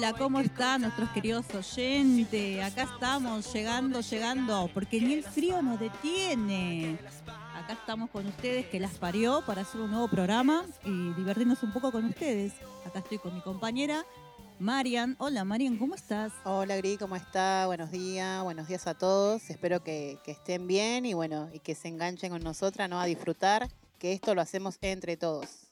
Hola, ¿cómo están nuestros queridos oyentes? Acá estamos, llegando, llegando, porque ni el frío nos detiene. Acá estamos con ustedes, que las parió para hacer un nuevo programa y divertirnos un poco con ustedes. Acá estoy con mi compañera Marian. Hola, Marian, ¿cómo estás? Hola Gri, ¿cómo está? Buenos días, buenos días a todos. Espero que, que estén bien y bueno, y que se enganchen con nosotras, ¿no? A disfrutar, que esto lo hacemos entre todos.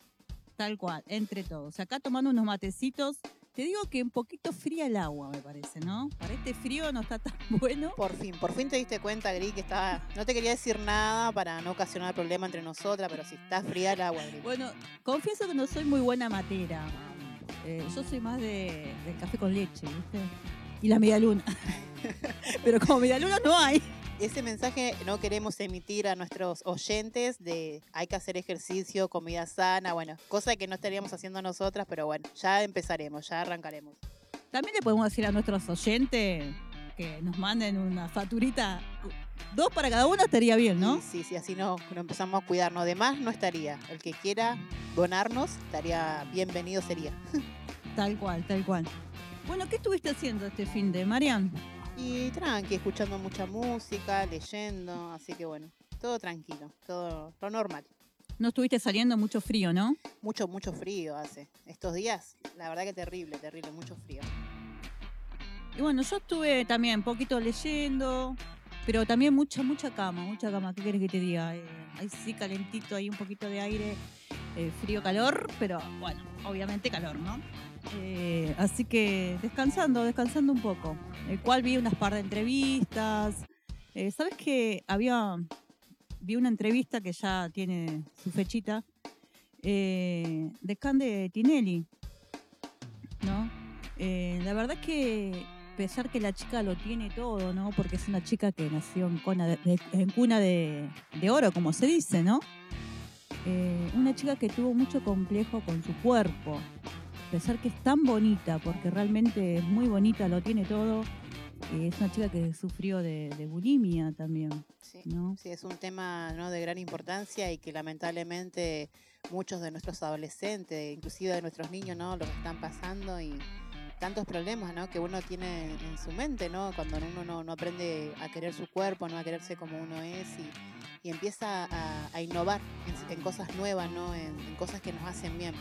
Tal cual, entre todos. Acá tomando unos matecitos. Te digo que un poquito fría el agua, me parece, ¿no? Para este frío no está tan bueno. Por fin, por fin te diste cuenta, Gri, que estaba. No te quería decir nada para no ocasionar problema entre nosotras, pero si está fría el agua, Gri. Bueno, confieso que no soy muy buena matera. Eh, yo soy más de, café con leche, ¿viste? Y la media luna. Pero como media luna no hay. Ese mensaje no queremos emitir a nuestros oyentes de hay que hacer ejercicio, comida sana, bueno, cosa que no estaríamos haciendo nosotras, pero bueno, ya empezaremos, ya arrancaremos. También le podemos decir a nuestros oyentes que nos manden una facturita. Dos para cada uno estaría bien, ¿no? Sí, sí, sí, así no, no empezamos a cuidarnos. De más no estaría. El que quiera donarnos, estaría bienvenido sería. Tal cual, tal cual. Bueno, ¿qué estuviste haciendo este fin de Marian? Y tranqui, escuchando mucha música, leyendo, así que bueno, todo tranquilo, todo lo normal. No estuviste saliendo mucho frío, ¿no? Mucho, mucho frío hace. Estos días, la verdad que terrible, terrible, mucho frío. Y bueno, yo estuve también un poquito leyendo, pero también mucha, mucha cama, mucha cama. ¿Qué quieres que te diga? Eh, ahí sí, calentito, ahí un poquito de aire, eh, frío, calor, pero bueno, obviamente calor, ¿no? Eh, así que descansando, descansando un poco. El cual vi unas par de entrevistas. Eh, ¿Sabes que había. Vi una entrevista que ya tiene su fechita eh, de Cande Tinelli, ¿no? Eh, la verdad que pesar que la chica lo tiene todo, ¿no? Porque es una chica que nació en cuna de, de- en cuna de, de oro, como se dice, ¿no? Eh, una chica que tuvo mucho complejo con su cuerpo. Pesar que es tan bonita, porque realmente es muy bonita, lo tiene todo. eh, es una chica que sufrió de, de bulimia también, Sí. ¿no? Sí, es un tema ¿no? de gran importancia y que lamentablemente muchos de nuestros adolescentes, inclusive de nuestros niños, ¿no? Lo están pasando y tantos problemas ¿no? que uno tiene en su mente, ¿no? Cuando uno no, no aprende a querer su cuerpo, ¿no? a quererse como uno es y, y empieza a, innovar en, cosas nuevas, ¿no? En, cosas que nos hacen bien.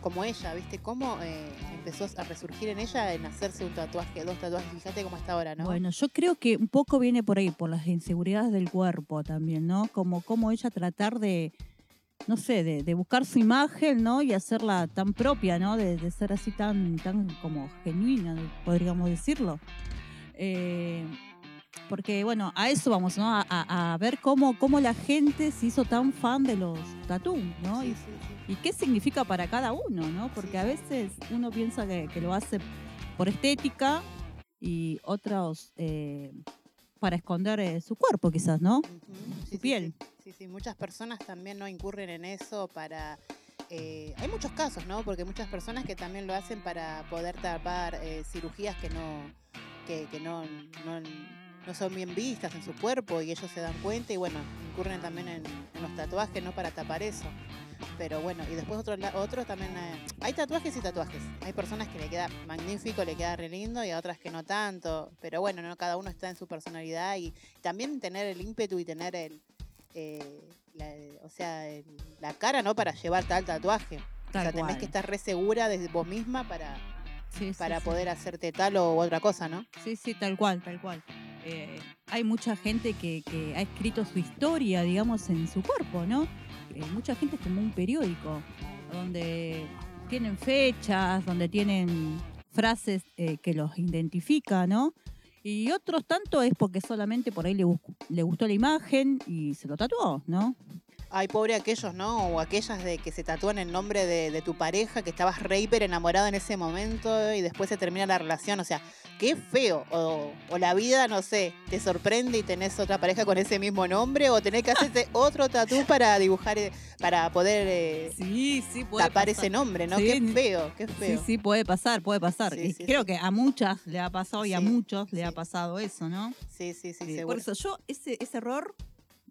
Como ella, ¿viste? Cómo eh, empezó a resurgir en ella en hacerse un tatuaje, dos tatuajes, fíjate cómo está ahora, ¿no? Bueno, yo creo que un poco viene por ahí, por las inseguridades del cuerpo también, ¿no? Como, como ella tratar de, no sé, de, buscar su imagen, ¿no? Y hacerla tan propia, ¿no? De, de ser así tan, tan como genuina, podríamos decirlo. Eh, porque, bueno, a eso vamos, ¿no? A, a- a ver cómo, cómo la gente se hizo tan fan de los tatú, ¿no? Sí, Y sí, sí. y qué significa para cada uno, ¿no? Porque a veces uno piensa que, que lo hace por estética y otros eh, para esconder eh, su cuerpo, quizás, ¿no? Su piel. Sí, sí, muchas personas también no incurren en eso para... eh, hay muchos casos, ¿no? Porque muchas personas que también lo hacen para poder tapar cirugías que no que, que no, no, no son bien vistas en su cuerpo y ellos se dan cuenta y bueno, incurren también en, en los tatuajes, ¿no? Para tapar eso. Pero bueno, y después otros otros también... eh, hay tatuajes y tatuajes. Hay personas que le queda magnífico, le queda re lindo y a otras que no tanto. Pero bueno, ¿no? cada uno está en su personalidad y también tener el ímpetu y tener el... eh, la- o sea, el- la cara, ¿no? Para llevar tal tatuaje. o sea, tenés cual. que estar re segura de vos misma para, Sí, para sí. poder hacerte tal o otra cosa, ¿no? Sí, sí, tal cual, tal cual. Eh, hay mucha gente que, ha escrito su historia, digamos, en su cuerpo, ¿no? Eh, mucha gente es como un periódico, donde tienen fechas, donde tienen frases eh, que los identifican, ¿no? Y otros tanto es porque solamente por ahí le gustó la imagen y se lo tatuó, ¿no? Ay, pobre aquellos, ¿no? O aquellas de que se tatúan el nombre de, de tu pareja, que estabas re hiper enamorado en ese momento y después se termina la relación. O sea, qué feo. O, o la vida, no sé, te sorprende y tenés otra pareja con ese mismo nombre, o tenés que hacerte otro tatú para dibujar, eh, para poder eh, Sí, sí, puede tapar pasar. ese nombre, ¿no? Sí, Qué feo, qué Sí, feo. sí, puede pasar, puede pasar. Sí, Y sí, creo sí. que a muchas le ha pasado y a Sí, muchos le ha sí. pasado eso, ¿no? Sí, sí, sí, Eh, seguro. por eso yo ese, ese error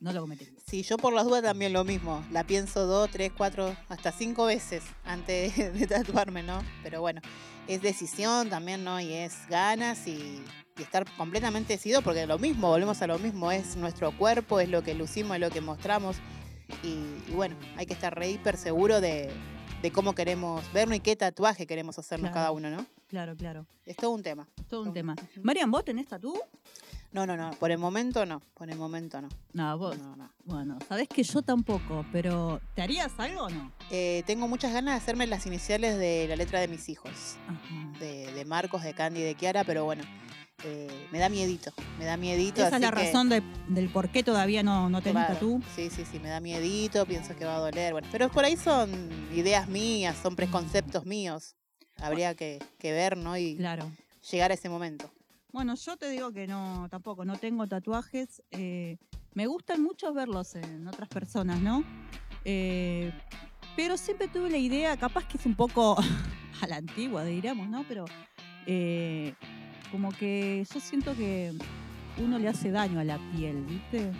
no lo cometería. Sí, yo por las dudas también lo mismo. La pienso dos, tres, cuatro, hasta cinco veces antes de, tatuarme, ¿no? Pero bueno, es decisión también, ¿no? Y es ganas y, y estar completamente decidido porque lo mismo, volvemos a lo mismo, es nuestro cuerpo, es lo que lucimos, es lo que mostramos. Y, y bueno, hay que estar re hiper seguro de, de cómo queremos vernos y qué tatuaje queremos hacernos Claro. cada uno, ¿no? Claro, claro. Es todo un tema. Todo un Todo- tema. Ujú. Marian, ¿vos tenés tatú? No, no, no, por el momento no, por el momento no. No, vos. No, no. Bueno, sabés que yo tampoco, pero ¿te harías algo o no? Eh, tengo muchas ganas de hacerme las iniciales de la letra de mis hijos. Ajá. de, de Marcos, de Candy, de Kiara, pero bueno, eh, me da miedito, me da miedito. Esa es la que- razón de- del por qué todavía no, no tenés Claro, tatú. Sí, sí, sí, me da miedito, pienso que va a doler, bueno, pero por ahí son ideas mías, son preconceptos míos. Habría que, que ver, ¿no? Y Claro. llegar a ese momento. Bueno, yo te digo que no, tampoco, no tengo tatuajes. eh, me gustan mucho verlos en otras personas, ¿no? Eh, pero siempre tuve la idea, capaz que es un poco a la antigua, diríamos, ¿no? Pero eh, como que yo siento que uno le hace daño a la piel, ¿viste?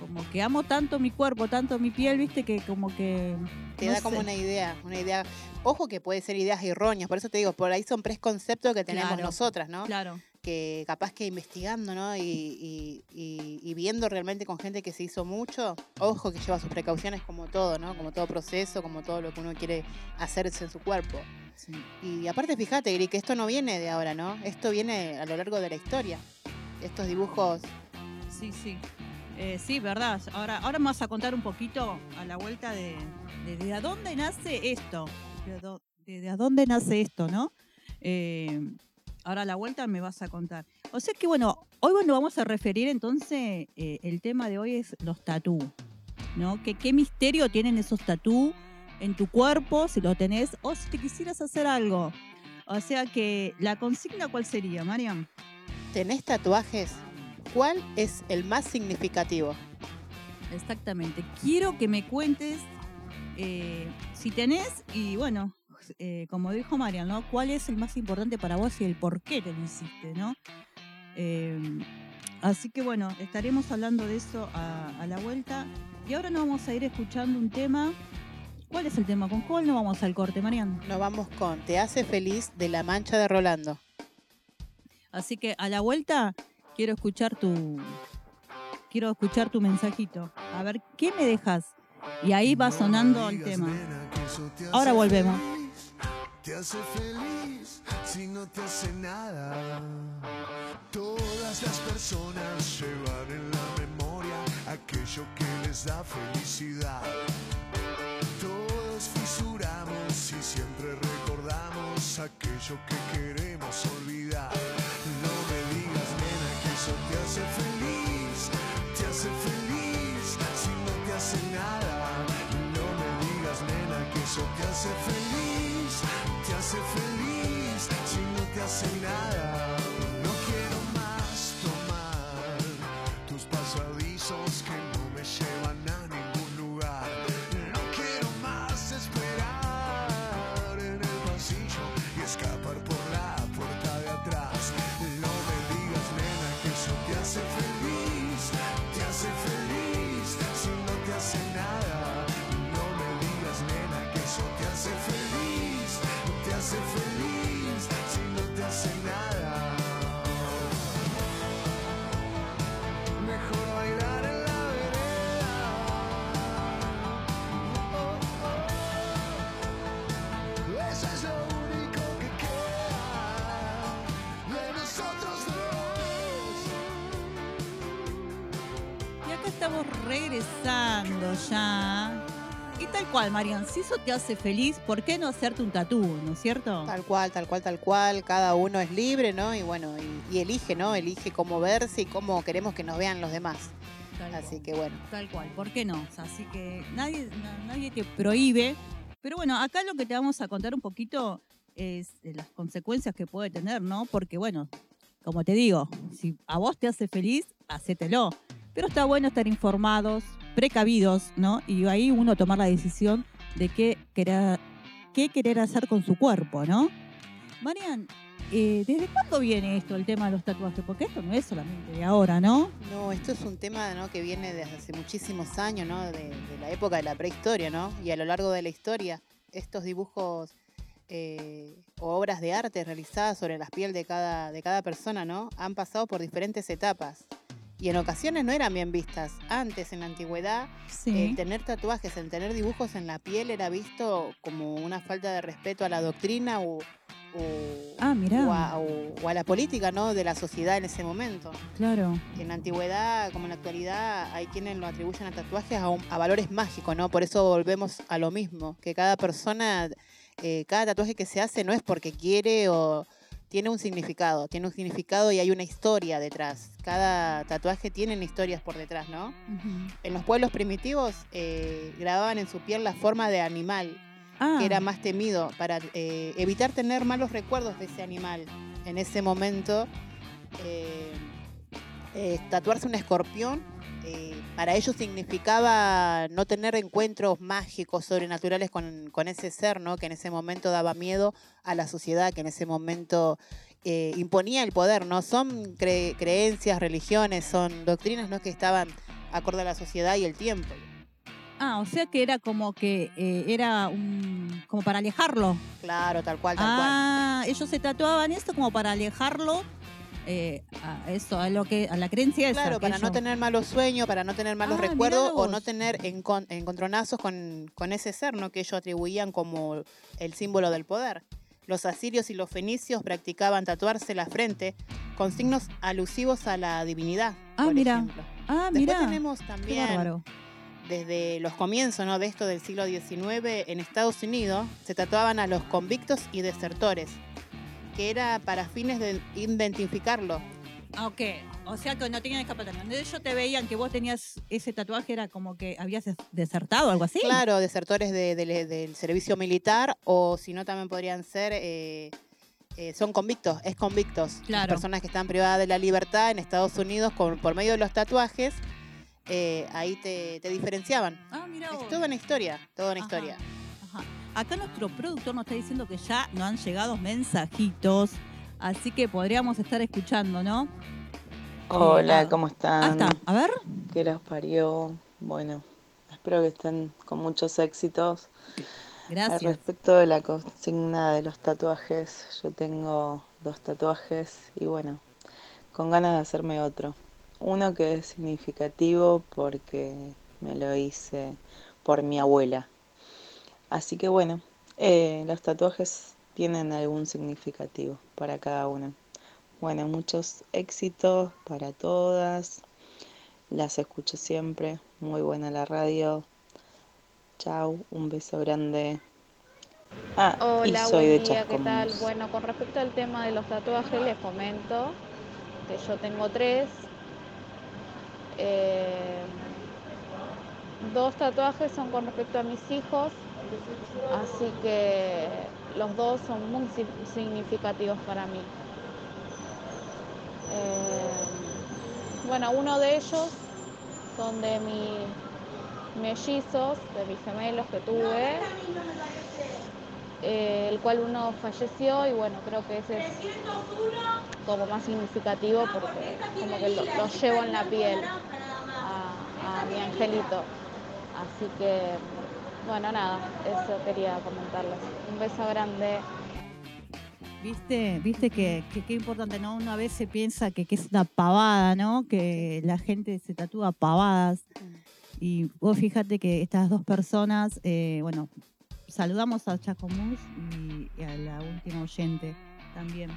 Como que amo tanto mi cuerpo, tanto mi piel, ¿viste? Que como que... Te no da como una idea, una idea. Ojo que puede ser ideas erróneas, por eso te digo, por ahí son preconceptos que tenemos Claro, nosotras, ¿no? Claro, que capaz que investigando, ¿no? Y, y- y- y viendo realmente con gente que se hizo mucho, ojo que lleva sus precauciones como todo, ¿no? Como todo proceso, como todo lo que uno quiere hacerse en su cuerpo. sí. Y aparte, fíjate, Gri, que esto no viene de ahora, ¿no? Esto viene a lo largo de la historia. Estos dibujos, Sí, sí. Eh, sí, verdad. Ahora, ahora me vas a contar un poquito a la vuelta de, de, de a dónde nace esto. De, a dónde nace esto, ¿no? Eh, ahora a la vuelta me vas a contar. O sea que, bueno, hoy bueno, vamos a referir entonces, eh, el tema de hoy es los tatú, ¿no? Que, ¿Qué misterio tienen esos tatú en tu cuerpo, si lo tenés, o si te quisieras hacer algo? O sea que, ¿la consigna cuál sería, Mariam? ¿tenés tatuajes? ¿Cuál es el más significativo? Exactamente. Quiero que me cuentes eh, si tenés y bueno, eh, como dijo Marian, ¿no? ¿Cuál es el más importante para vos y el por qué te lo hiciste, ¿no? Eh, así que bueno, estaremos hablando de eso a, a la vuelta. Y ahora nos vamos a ir escuchando un tema. ¿Cuál es el tema? ¿Con cuál nos vamos al corte, Marian? Nos vamos con Te hace feliz de la mancha de Rolando. Así que a la vuelta quiero escuchar tu quiero escuchar tu mensajito. A ver qué me dejas. Y ahí va sonando el tema. Ahora volvemos. Te hace feliz si no te hace nada. Todas las personas llevan en la memoria aquello que les da felicidad. Todos fisuramos y siempre recordamos aquello que queremos olvidar. No me digas, nena, que eso te hace feliz. Te hace feliz si no te hace nada. No me digas, nena, que eso te hace feliz. Hace feliz si no te hace nada. Regresando ya. Y tal cual, Marian, si eso te hace feliz, ¿por qué no hacerte un tatú, no es cierto? Tal cual, tal cual, tal cual. Cada uno es libre, ¿no? Y bueno, y, y elige, ¿no? Elige cómo verse y cómo queremos que nos vean los demás. Tal Así cual. que bueno. Tal cual, ¿por qué no? Así que nadie, na- nadie te prohíbe. Pero bueno, acá lo que te vamos a contar un poquito es de las consecuencias que puede tener, ¿no? Porque bueno, como te digo, si a vos te hace feliz, hacételo. Pero está bueno estar informados, precavidos, ¿no? Y ahí uno tomar la decisión de qué querer, hacer con su cuerpo, ¿no? Marian, eh, ¿desde cuándo viene esto, el tema de los tatuajes? Porque esto no es solamente de ahora, ¿no? No, esto es un tema que viene desde hace muchísimos años, ¿no? De, la época de la prehistoria, ¿no? Y a lo largo de la historia, estos dibujos eh, o obras de arte realizadas sobre la piel de cada, de cada persona, ¿no? Han pasado por diferentes etapas. Y en ocasiones no eran bien vistas. Antes, en la antigüedad, Sí. el tener tatuajes, el tener dibujos en la piel era visto como una falta de respeto a la doctrina o, o- Ah, mirá. o a, o- o a la política ¿no? de la sociedad en ese momento. Claro. En la antigüedad, como en la actualidad, hay quienes lo atribuyen a tatuajes a, un- a valores mágicos, ¿no? Por eso volvemos a lo mismo, que cada persona, eh, cada tatuaje que se hace no es porque quiere o tiene un significado, tiene un significado y hay una historia detrás. Cada tatuaje tiene historias por detrás, ¿no? En los pueblos primitivos eh, grababan en su piel la forma de animal, Ah, que era más temido, para eh, evitar tener malos recuerdos de ese animal. En ese momento, eh, tatuarse un escorpión, eh, para ellos significaba no tener encuentros mágicos, sobrenaturales con, con ese ser, ¿no? que en ese momento daba miedo a la sociedad, que en ese momento eh, imponía el poder. ¿no? Son cre- creencias, religiones, son doctrinas ¿no? que estaban acorde a la sociedad y el tiempo. Ah, o sea que era como que eh, era un, como para alejarlo. Claro, tal cual, tal cual. Ah, ellos se tatuaban esto como para alejarlo eh, a eso, a lo que, a la creencia esa. Claro, para no tener malos sueños, para no tener malos Ah, recuerdos o no tener encon- encontronazos con, con ese ser ¿no? que ellos atribuían como el símbolo del poder. Los asirios y los fenicios practicaban tatuarse la frente con signos alusivos a la divinidad. Ah, mira. Ah, Después mira. tenemos también, desde los comienzos ¿no? de esto del siglo XIX, en Estados Unidos se tatuaban a los convictos y desertores, que era para fines de identificarlo. Ah, ok. O sea que no tenían escapatoria. Donde ellos te veían que vos tenías ese tatuaje, era como que habías des- desertado o algo así. Claro, desertores de- de- del servicio militar o si no también podrían ser, eh, eh, son convictos, es convictos. Las Claro. personas que están privadas de la libertad en Estados Unidos con, por medio de los tatuajes, eh, ahí te, te diferenciaban. Ah, mira Es toda una historia, toda una Ajá. historia. Acá nuestro productor nos está diciendo que ya nos han llegado mensajitos, así que podríamos estar escuchando, ¿no? Hola, ah, ¿cómo Ah, están? está. A ver. ¿Qué los parió? Bueno, espero que estén con muchos éxitos. Al Gracias. respecto de la consigna de los tatuajes, yo tengo dos tatuajes y bueno, con ganas de hacerme otro. Uno que es significativo porque me lo hice por mi abuela. Así que bueno, eh, los tatuajes tienen algún significativo para cada uno. Bueno, muchos éxitos para todas. Las escucho siempre. Muy buena la radio. Chau, un beso grande. Ah, Hola, y soy buen de día, ¿qué tal? Bueno, con respecto al tema de los tatuajes, les comento que yo tengo tres. Eh, dos tatuajes son con respecto a mis hijos, así que los dos son muy si- significativos para mí. Eh, bueno, uno de ellos son de mis mellizos, de mis gemelos que tuve eh, el cual uno falleció y bueno, creo que ese es como más significativo porque como que lo, lo llevo en la piel a mi angelito. Así que, bueno, nada, eso quería comentarles. Un beso grande. Viste, viste que que- qué importante, ¿no? Una vez se piensa que, que es una pavada, ¿no? Que la gente se tatúa pavadas. Y vos fíjate que estas dos personas, eh, bueno, saludamos a Chacomús y, y a la última oyente también.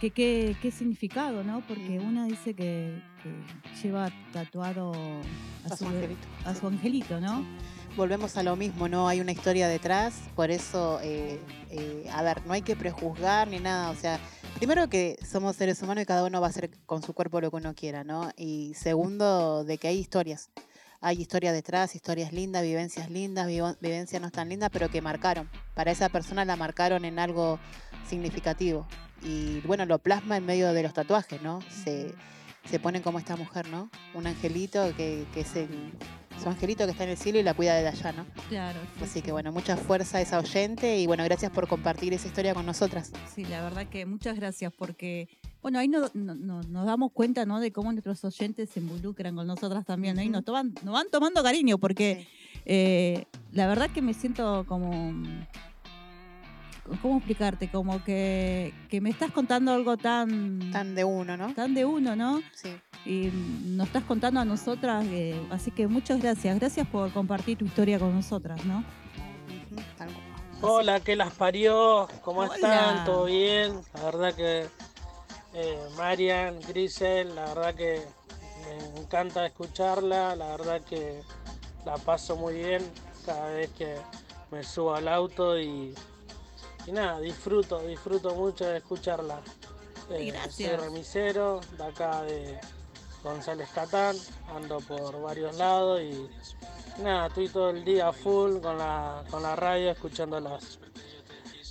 ¿Qué, qué, qué significado, no? Porque una dice que, que lleva tatuado a, A su, su angelito. a su angelito, ¿no? Volvemos a lo mismo, ¿no? Hay una historia detrás, por eso, eh, eh, a ver, no hay que prejuzgar ni nada, o sea, primero que somos seres humanos y cada uno va a hacer con su cuerpo lo que uno quiera, ¿no? Y segundo, de que hay historias. Hay historias detrás, historias lindas, vivencias lindas, vivencias no tan lindas, pero que marcaron. Para esa persona la marcaron en algo significativo. Y bueno, lo plasma en medio de los tatuajes, ¿no? Se, se ponen como esta mujer, ¿no? Un angelito que, que es el, su angelito que está en el cielo y la cuida desde allá, ¿no? Claro. sí, Así sí. que bueno, mucha fuerza a esa oyente y bueno, gracias por compartir esa historia con nosotras. Sí, la verdad que muchas gracias porque, bueno, ahí no- no- no- nos damos cuenta, ¿no? De cómo nuestros oyentes se involucran con nosotras también, Ujú. nos, toman, nos van tomando cariño porque eh, la verdad que me siento como... ¿Cómo explicarte? Como que, que me estás contando algo tan, Tan de uno, ¿no? tan de uno, ¿no? Sí. Y nos estás contando a nosotras, eh, así que muchas gracias. Gracias por compartir tu historia con nosotras, ¿no? Hola, que las parió, ¿cómo Hola. están? ¿Todo bien? La verdad que eh, Marian, Grisel, la verdad que me encanta escucharla, la verdad que la paso muy bien cada vez que me subo al auto y, y nada, disfruto, disfruto mucho de escucharla. Eh, Gracias. Soy remisero de acá de González Catán, ando por varios lados y Nada, estoy todo el día full con la, con la radio escuchándolas.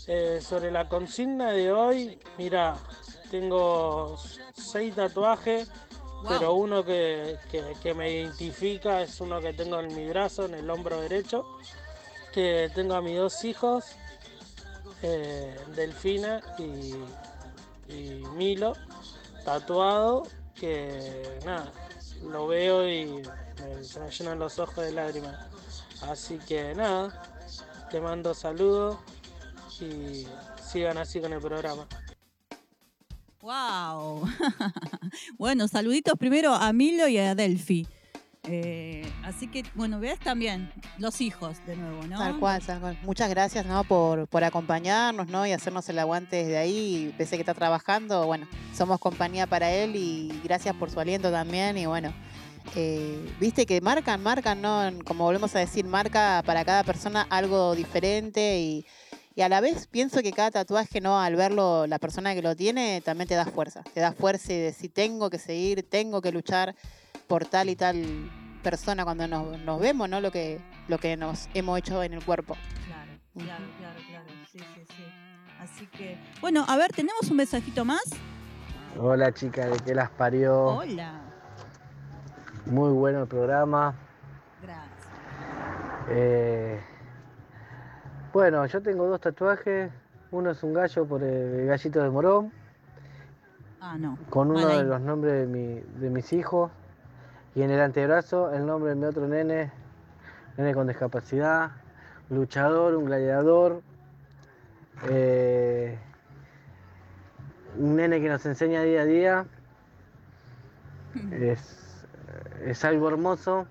Eh, sobre la consigna de hoy, mira, tengo seis tatuajes, pero uno que, que- que me identifica es uno que tengo en mi brazo, en el hombro derecho, que tengo a mis dos hijos, eh, Delfina y, Milo, tatuado, que nada, lo veo y me- se me llenan los ojos de lágrimas. Así que nada, te mando saludos y sigan así con el programa. ¡Wow! bueno, saluditos primero a Milo y a Delphi. Eh, así que, bueno, ves también los hijos de nuevo, ¿no? Tal cual, tal cual. Muchas gracias, ¿no? Por, por acompañarnos, ¿no? Y hacernos el aguante desde ahí. Pese que está trabajando, bueno, somos compañía para él y gracias por su aliento también. Y bueno, eh, viste que marcan, marcan, ¿no? Como volvemos a decir, marca para cada persona algo diferente y, y a la vez pienso que cada tatuaje, ¿no? Al verlo, la persona que lo tiene también te da fuerza. Te da fuerza y decir, tengo que seguir, tengo que luchar por tal y tal persona cuando nos, nos vemos, ¿no? Lo que, lo que nos hemos hecho en el cuerpo. Claro, claro, claro, claro. Sí, sí, sí. Así que, bueno, a ver, ¿tenemos un mensajito más? Hola chica, de que las parió. Hola. Muy bueno el programa. Gracias. Eh, bueno, yo tengo dos tatuajes. Uno es un gallo por el gallito de Morón, Ah, no. con uno de los nombres de, mi- de mis hijos. Y en el antebrazo el nombre de mi otro nene, nene con discapacidad, luchador, un gladiador. eh, un nene que nos enseña día a día. Es, es algo hermoso.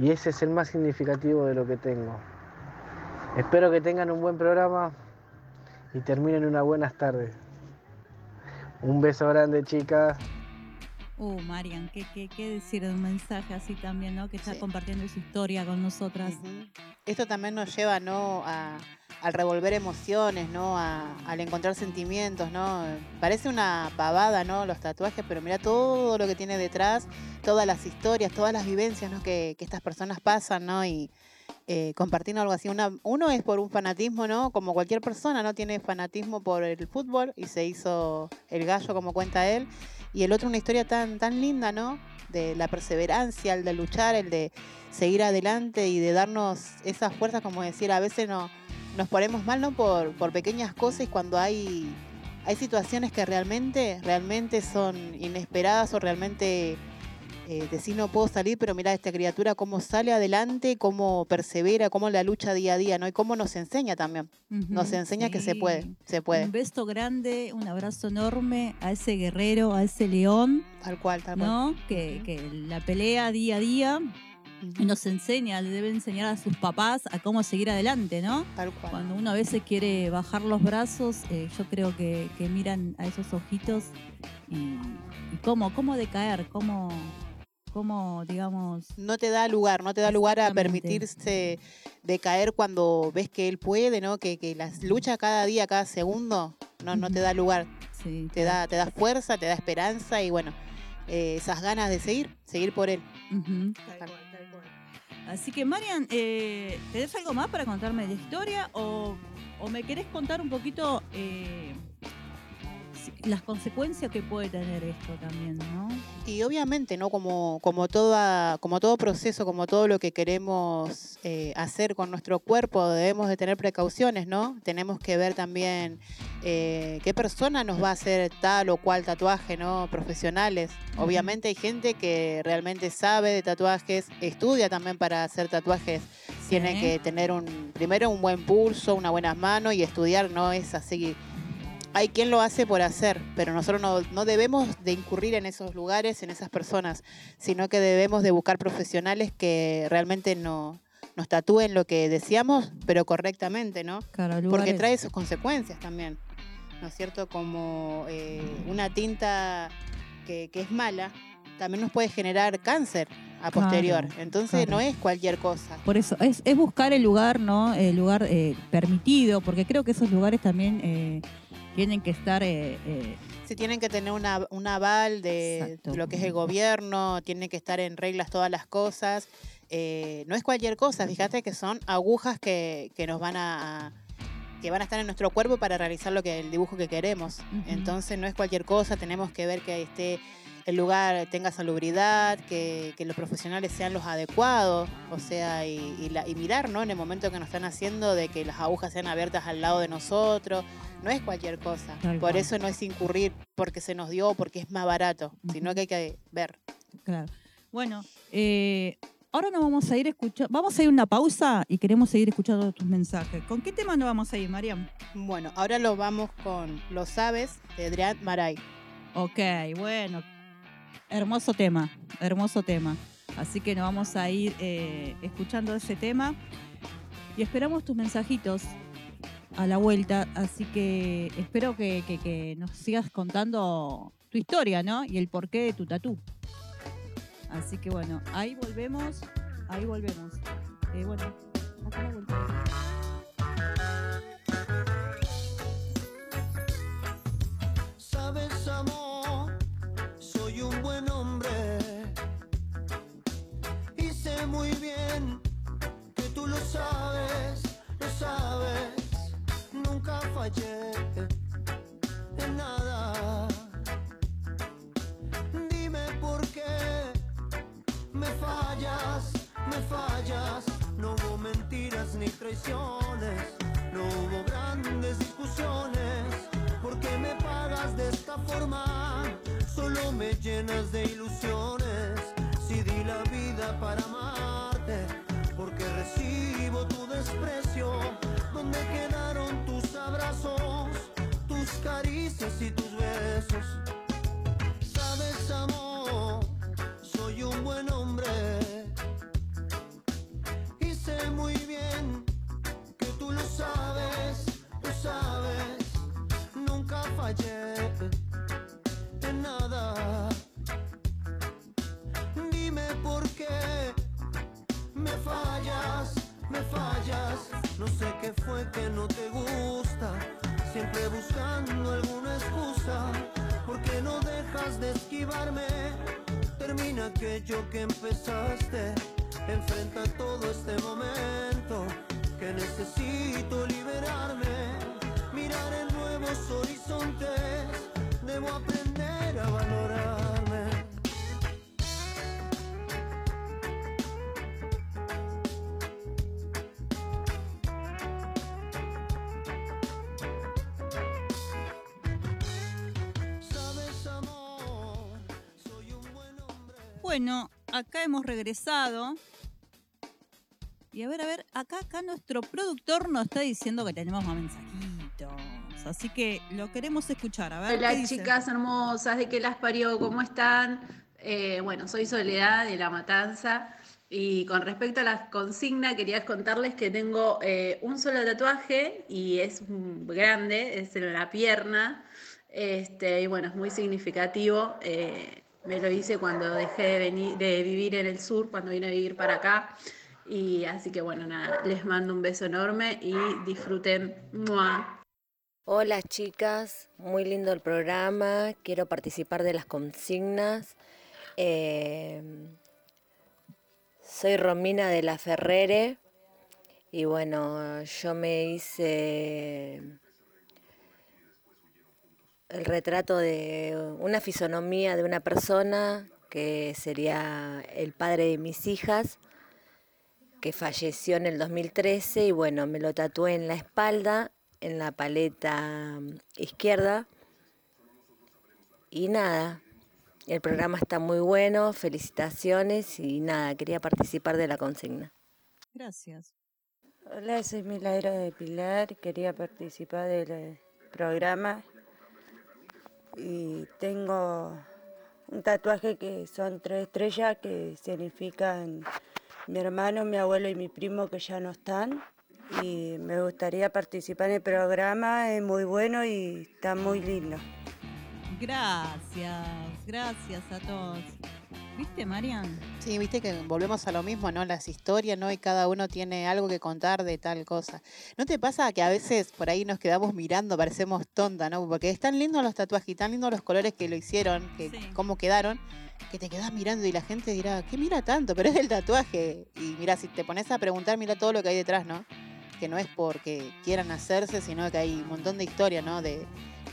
Y ese es el más significativo de lo que tengo. Espero que tengan un buen programa y terminen unas buenas tardes. Un beso grande, chicas. Uh, Marian, ¿qué, qué, qué decir de un mensaje así también, ¿no? Que está Sí. compartiendo su historia con nosotras. Esto también nos lleva, ¿no? A, al revolver emociones, ¿no? A- al encontrar sentimientos, ¿no? Parece una pavada, ¿no? Los tatuajes, pero mira todo lo que tiene detrás, todas las historias, todas las vivencias, ¿no? Que, que estas personas pasan, ¿no? Y eh, compartiendo algo así. Una, uno es por un fanatismo, ¿no? Como cualquier persona, ¿no? Tiene fanatismo por el fútbol y se hizo el gallo, como cuenta él. Y el otro una historia tan, tan linda, ¿no? De la perseverancia, el de luchar, el de seguir adelante y de darnos esas fuerzas, como decir, a veces no, nos ponemos mal, ¿no? Por, por pequeñas cosas y cuando hay, hay situaciones que realmente, realmente son inesperadas o realmente eh, decir no puedo salir, pero mira esta criatura cómo sale adelante, cómo persevera, cómo la lucha día a día, ¿no? Y cómo nos enseña también. Nos enseña que se puede, se puede. Un beso grande, un abrazo enorme a ese guerrero, a ese león, Tal cual, tal cual. ¿no? Que, que la pelea día a día nos enseña, le debe enseñar a sus papás a cómo seguir adelante, ¿no? Tal cual. Cuando uno a veces quiere bajar los brazos, eh, yo creo que, que miran a esos ojitos y, y cómo, cómo decaer, cómo, cómo, digamos... No te da lugar, no te da lugar a permitirse de caer cuando ves que él puede, ¿no? Que, que las lucha cada día, cada segundo, no, no te da lugar. Sí, Te da, te da fuerza, te da esperanza y bueno, eh, esas ganas de seguir, seguir por él. Ujú, tal cual, tal cual. Así que, Marian, eh, ¿tenés algo más para contarme de historia o, o me querés contar un poquito eh, las consecuencias que puede tener esto también, ¿no? Y obviamente, ¿no? Como, como, toda, como todo proceso, como todo lo que queremos eh, hacer con nuestro cuerpo, debemos de tener precauciones, ¿no? Tenemos que ver también eh, qué persona nos va a hacer tal o cual tatuaje, ¿no? Profesionales. Obviamente hay gente que realmente sabe de tatuajes, estudia también para hacer tatuajes. Tiene que tener un, primero un buen pulso, una buena mano y estudiar no es así hay quien lo hace por hacer, pero nosotros no, no debemos de incurrir en esos lugares, en esas personas, sino que debemos de buscar profesionales que realmente no, nos tatúen lo que deseamos, pero correctamente, ¿no? Claro, Porque trae sus consecuencias también, ¿no es cierto? Como eh, una tinta que, que es mala, también nos puede generar cáncer a Claro, posterior. Entonces claro. no es cualquier cosa. Por eso, es, es buscar el lugar, ¿no? El lugar eh, permitido, porque creo que esos lugares también eh, tienen que estar... eh, eh, Sí, tienen que tener una, un aval de Exacto. lo que es el gobierno, tienen que estar en reglas todas las cosas. Eh, no es cualquier cosa, fíjate que son agujas que, que nos van a, que van a estar en nuestro cuerpo para realizar lo que el dibujo que queremos. Entonces no es cualquier cosa, tenemos que ver que esté el lugar tenga salubridad, que, que los profesionales sean los adecuados, o sea, y, y la- y mirar, ¿no? En el momento que nos están haciendo de que las agujas sean abiertas al lado de nosotros, no es cualquier cosa. Tal Por cual. eso no es incurrir porque se nos dio, porque es más barato, sino que hay que ver. Claro. Bueno, eh, ahora nos vamos a ir escuchando, vamos a ir a una pausa y queremos seguir escuchando tus mensajes. ¿Con qué tema nos vamos a ir, Mariam? Bueno, ahora lo vamos con Los Sabes de Adrián Maray. Ok, bueno, hermoso tema, hermoso tema. Así que nos vamos a ir eh, escuchando ese tema y esperamos tus mensajitos a la vuelta. Así que espero que, que- nos sigas contando tu historia, ¿no? Y el porqué de tu tatú. Así que bueno, ahí volvemos, ahí volvemos. Eh, bueno, hasta la vuelta. Sabes, lo sabes. Nunca fallé en nada. Dime por qué me fallas, me fallas. No hubo mentiras ni traiciones, no hubo grandes discusiones. ¿Por qué me pagas de esta forma? Solo me llenas de ilusiones. Si di la vida para porque recibo tu desprecio. ¿Dónde quedaron tus abrazos, tus caricias y tus besos? Sabes, amor, soy un buen hombre. Y sé muy bien que tú lo sabes, lo sabes. Nunca fallé en nada. Dime por qué me fallas, me fallas. No sé qué fue que no te gusta. Siempre buscando alguna excusa. ¿Por qué no dejas de esquivarme? Termina aquello que empezaste. Enfrenta todo este momento que necesito liberarme. Mirar en nuevos horizontes. Debo aprender a valorarme. Bueno, acá hemos regresado. Y a ver, a ver, acá, acá nuestro productor nos está diciendo que tenemos más mensajitos. Así que lo queremos escuchar. A ver, ¿qué Hola chicas hermosas, ¿de qué las parió? ¿Cómo están? Eh, bueno, soy Soledad de La Matanza y con respecto a la consigna quería contarles que tengo eh, un solo tatuaje y es grande, es en la pierna este, y bueno, es muy significativo. eh, me lo hice cuando dejé de, venir, de vivir en el sur, cuando vine a vivir para acá. Y así que bueno, nada, les mando un beso enorme y disfruten. ¡Mua! Hola chicas, muy lindo el programa, quiero participar de las consignas. Eh, soy Romina de la Ferrere y bueno, yo me hice el retrato de una fisonomía de una persona que sería el padre de mis hijas, que falleció en el 2013 y bueno, me lo tatué en la espalda, en la paleta izquierda. Y nada, el programa está muy bueno, felicitaciones y nada, quería participar de la consigna. Gracias. Hola, soy Milagro de Pilar, quería participar del programa y tengo un tatuaje que son tres estrellas que significan mi hermano, mi abuelo y mi primo que ya no están. Y me gustaría participar en el programa, es muy bueno y está muy lindo. Gracias, gracias a todos. ¿Viste, Marian? Sí, viste que volvemos a lo mismo, ¿no? Las historias, ¿no? Y cada uno tiene algo que contar de tal cosa. ¿No te pasa que a veces por ahí nos quedamos mirando, parecemos tonta, ¿no? Porque están lindos los tatuajes y tan lindos los colores que lo hicieron, que cómo quedaron, que te quedas mirando y la gente dirá, ¿qué mira tanto? Pero es el tatuaje. Y mira, si te pones a preguntar, mira todo lo que hay detrás, ¿no? Que no es porque quieran hacerse, sino que hay un montón de historias, ¿no? De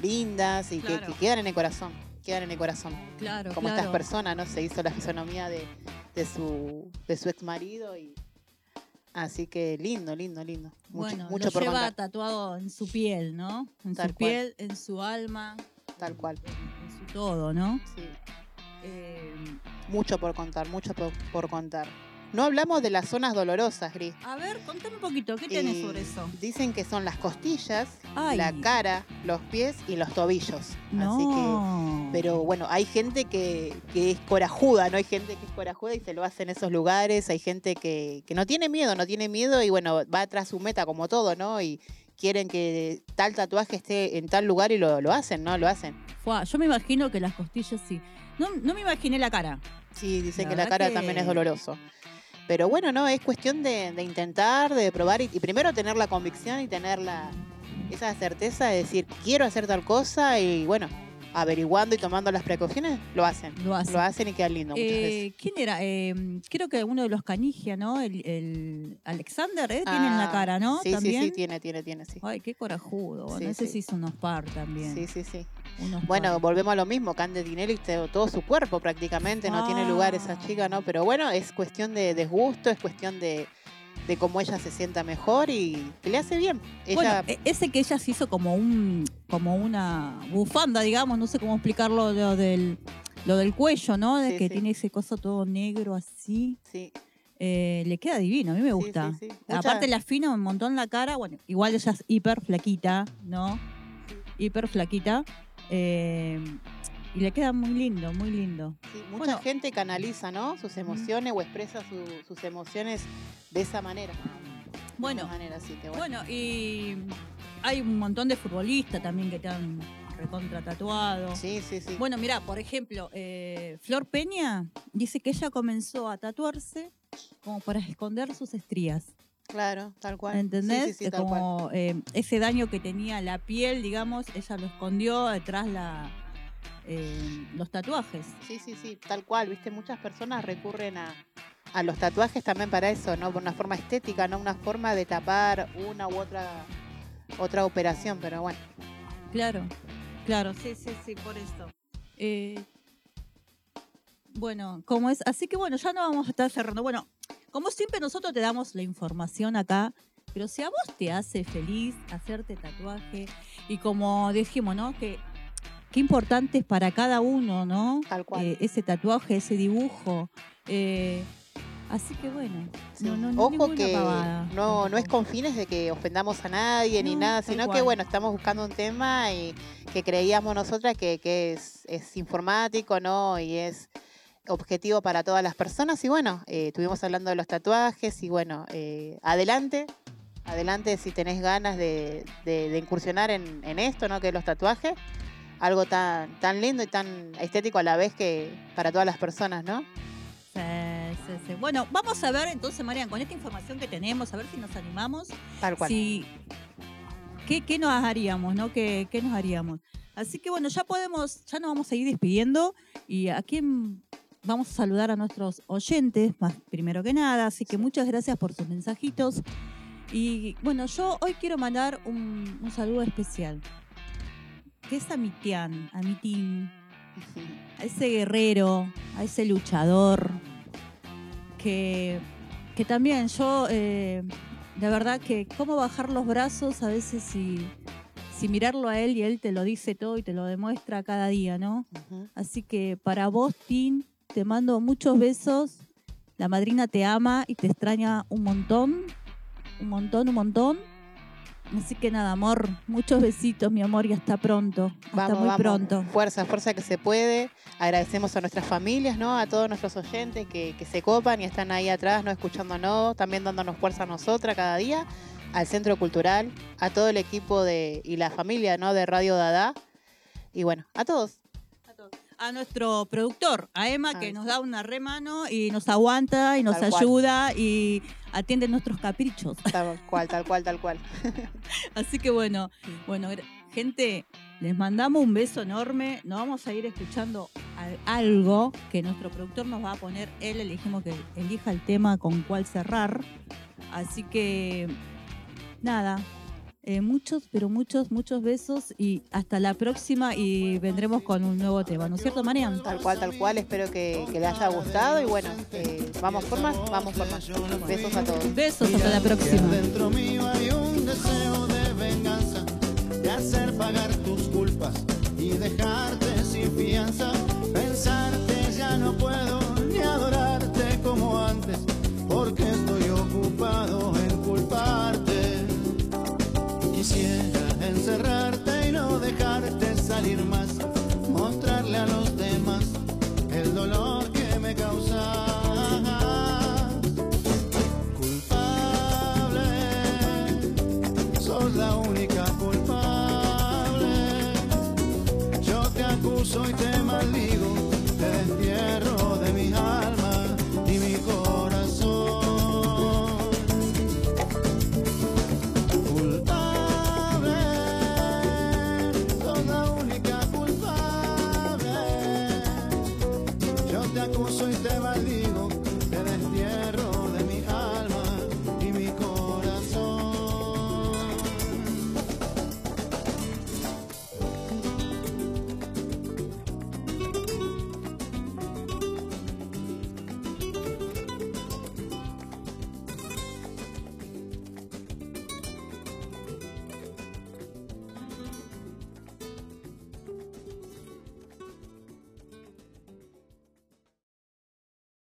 lindas y que, que quedan en el corazón quedan en el corazón. Claro, Como claro. estas personas, ¿no? Se hizo la fisonomía de, de su, de su ex marido y. Así que lindo, lindo, lindo. Mucho, bueno, mucho lo por lleva contar. tatuado en su piel, ¿no? En Tal su cual. piel, en su alma. Tal cual. En su todo, ¿no? Sí. Eh, Mucho por contar, mucho por, por contar. No hablamos de las zonas dolorosas, Gris. a ver, contame un poquito, ¿qué tenés Y sobre eso? Dicen que son las costillas, Ay. la cara, los pies y los tobillos. Así que No. Pero bueno, hay gente que, que es corajuda, ¿no? Hay gente que es corajuda y se lo hace en esos lugares. Hay gente que, que no tiene miedo, no tiene miedo y bueno, va tras su meta como todo, ¿no? Y quieren que tal tatuaje esté en tal lugar y lo, lo hacen, ¿no? Lo hacen. Fua, yo me imagino que las costillas sí. No, no me imaginé la cara. Sí, dicen La que la cara que- también es doloroso. Pero bueno, no, es cuestión de, de intentar, de probar y, y primero tener la convicción y tener la, esa certeza de decir, quiero hacer tal cosa y bueno, averiguando y tomando las precauciones, lo hacen. Lo hacen. Lo hacen y queda lindo muchas veces. Eh, ¿Quién era? Eh, creo que uno de los Canigia, ¿no? El, el Alexander, ¿eh? Tiene en la Ah, cara, ¿no? Sí, También. sí, sí, tiene, tiene, tiene, sí. Ay, qué corajudo. Sí, ese sí. sí hizo unos par también. Sí, sí, sí. Unos Bueno, par. volvemos a lo mismo, Cande Tinelli, te- todo su cuerpo prácticamente, no tiene lugar esa Ah. chica, ¿no? Pero bueno, es cuestión de desgusto, es cuestión de, de cómo ella se sienta mejor y que le hace bien. Ella, Bueno, e- ese que ella se hizo como un como una bufanda, digamos, no sé cómo explicarlo, lo del, lo del cuello, ¿no? De Sí, que sí. tiene ese coso todo negro así. sí, Eh, le queda divino, a mí me gusta. sí, Aparte le afina un montón la cara, bueno, igual ella es hiper flaquita, ¿no? Hiper flaquita. eh, y le queda muy lindo, muy lindo. sí, mucha bueno. gente canaliza, ¿no? Sus emociones o expresa su- sus emociones de esa manera. De Bueno, esa manera, así que bueno. Bueno, y hay un montón de futbolistas también que te han recontra tatuado. Sí, sí, sí. Bueno, mira, por ejemplo, eh, Flor Peña dice que ella comenzó a tatuarse como para esconder sus estrías. claro, tal cual. ¿Entendés? Sí, sí, sí, cual. como eh, ese daño que tenía la piel, digamos, ella lo escondió detrás la, eh, los tatuajes. Sí, sí, sí, tal cual, viste, muchas personas recurren a, a los tatuajes también para eso, ¿no? Por una forma estética, no una forma de tapar una u otra otra operación, pero bueno. Claro, claro, sí, sí, sí, por eso. Eh, bueno, como es, así que bueno, ya no vamos a estar cerrando. Bueno, como siempre nosotros te damos la información acá, pero si a vos te hace feliz hacerte tatuaje y como dijimos, ¿no? Que qué importante es para cada uno, ¿no? Tal cual. Eh, ese tatuaje, ese dibujo. Eh, así que bueno, Sí. no, no, Ojo que pavada no, no es con fines de que ofendamos a nadie ni nada, sino que bueno, estamos buscando un tema y que creíamos nosotras que, que es, es informático, ¿no? Y es objetivo para todas las personas. Y bueno, eh, estuvimos hablando de los tatuajes y bueno, eh, adelante, adelante si tenés ganas de, de- de incursionar en, en esto, ¿no? Que es los tatuajes. Algo tan, tan lindo y tan estético a la vez que para todas las personas, ¿no? Sí, sí, sí. Bueno, vamos a ver entonces, Marian, con esta información que tenemos, a ver si nos animamos. Tal cual. Si, ¿qué, qué nos haríamos, no? ¿Qué, ¿Qué nos haríamos? Así que bueno, ya podemos, ya nos vamos a ir despidiendo y aquí vamos a saludar a nuestros oyentes, más primero que nada, así que muchas gracias por sus mensajitos. Y bueno, yo hoy quiero mandar un, un saludo especial, que es a mi tian, a a ese guerrero, a ese luchador, que, que también yo, eh, de verdad que cómo bajar los brazos a veces si, si mirarlo a él y él te lo dice todo y te lo demuestra cada día, ¿no? Así que para vos, Tim, te mando muchos besos. La madrina te ama y te extraña un montón, un montón, un montón. Así que nada, amor, muchos besitos, mi amor, y hasta pronto. Hasta Vamos, muy vamos. pronto. Fuerza, fuerza que se puede. Agradecemos a nuestras familias, ¿no? A todos nuestros oyentes que, que se copan y están ahí atrás, ¿no? Escuchándonos, también dándonos fuerza a nosotras cada día, al Centro Cultural, a todo el equipo de, y la familia, ¿no? De Radio Dada. Y bueno, a todos. A nuestro productor, a Emma, que nos da una remano y nos aguanta y nos Tal cual. ayuda y atiende nuestros caprichos. Tal cual, tal cual, tal cual. Así que bueno, bueno, gente, les mandamos un beso enorme. Nos vamos a ir escuchando al- algo que nuestro productor nos va a poner. Él elegimos que elija el tema con cuál cerrar. Así que nada. Eh, muchos, pero muchos, muchos besos y hasta la próxima y vendremos con un nuevo tema, ¿no es cierto, Marian? Tal cual, tal cual. Espero que, que les haya gustado y bueno, eh, vamos por más, vamos por más. Besos a todos. Besos, hasta la próxima. Dentro mío hay un deseo de venganza, de hacer pagar tus culpas y dejarte sin fianza.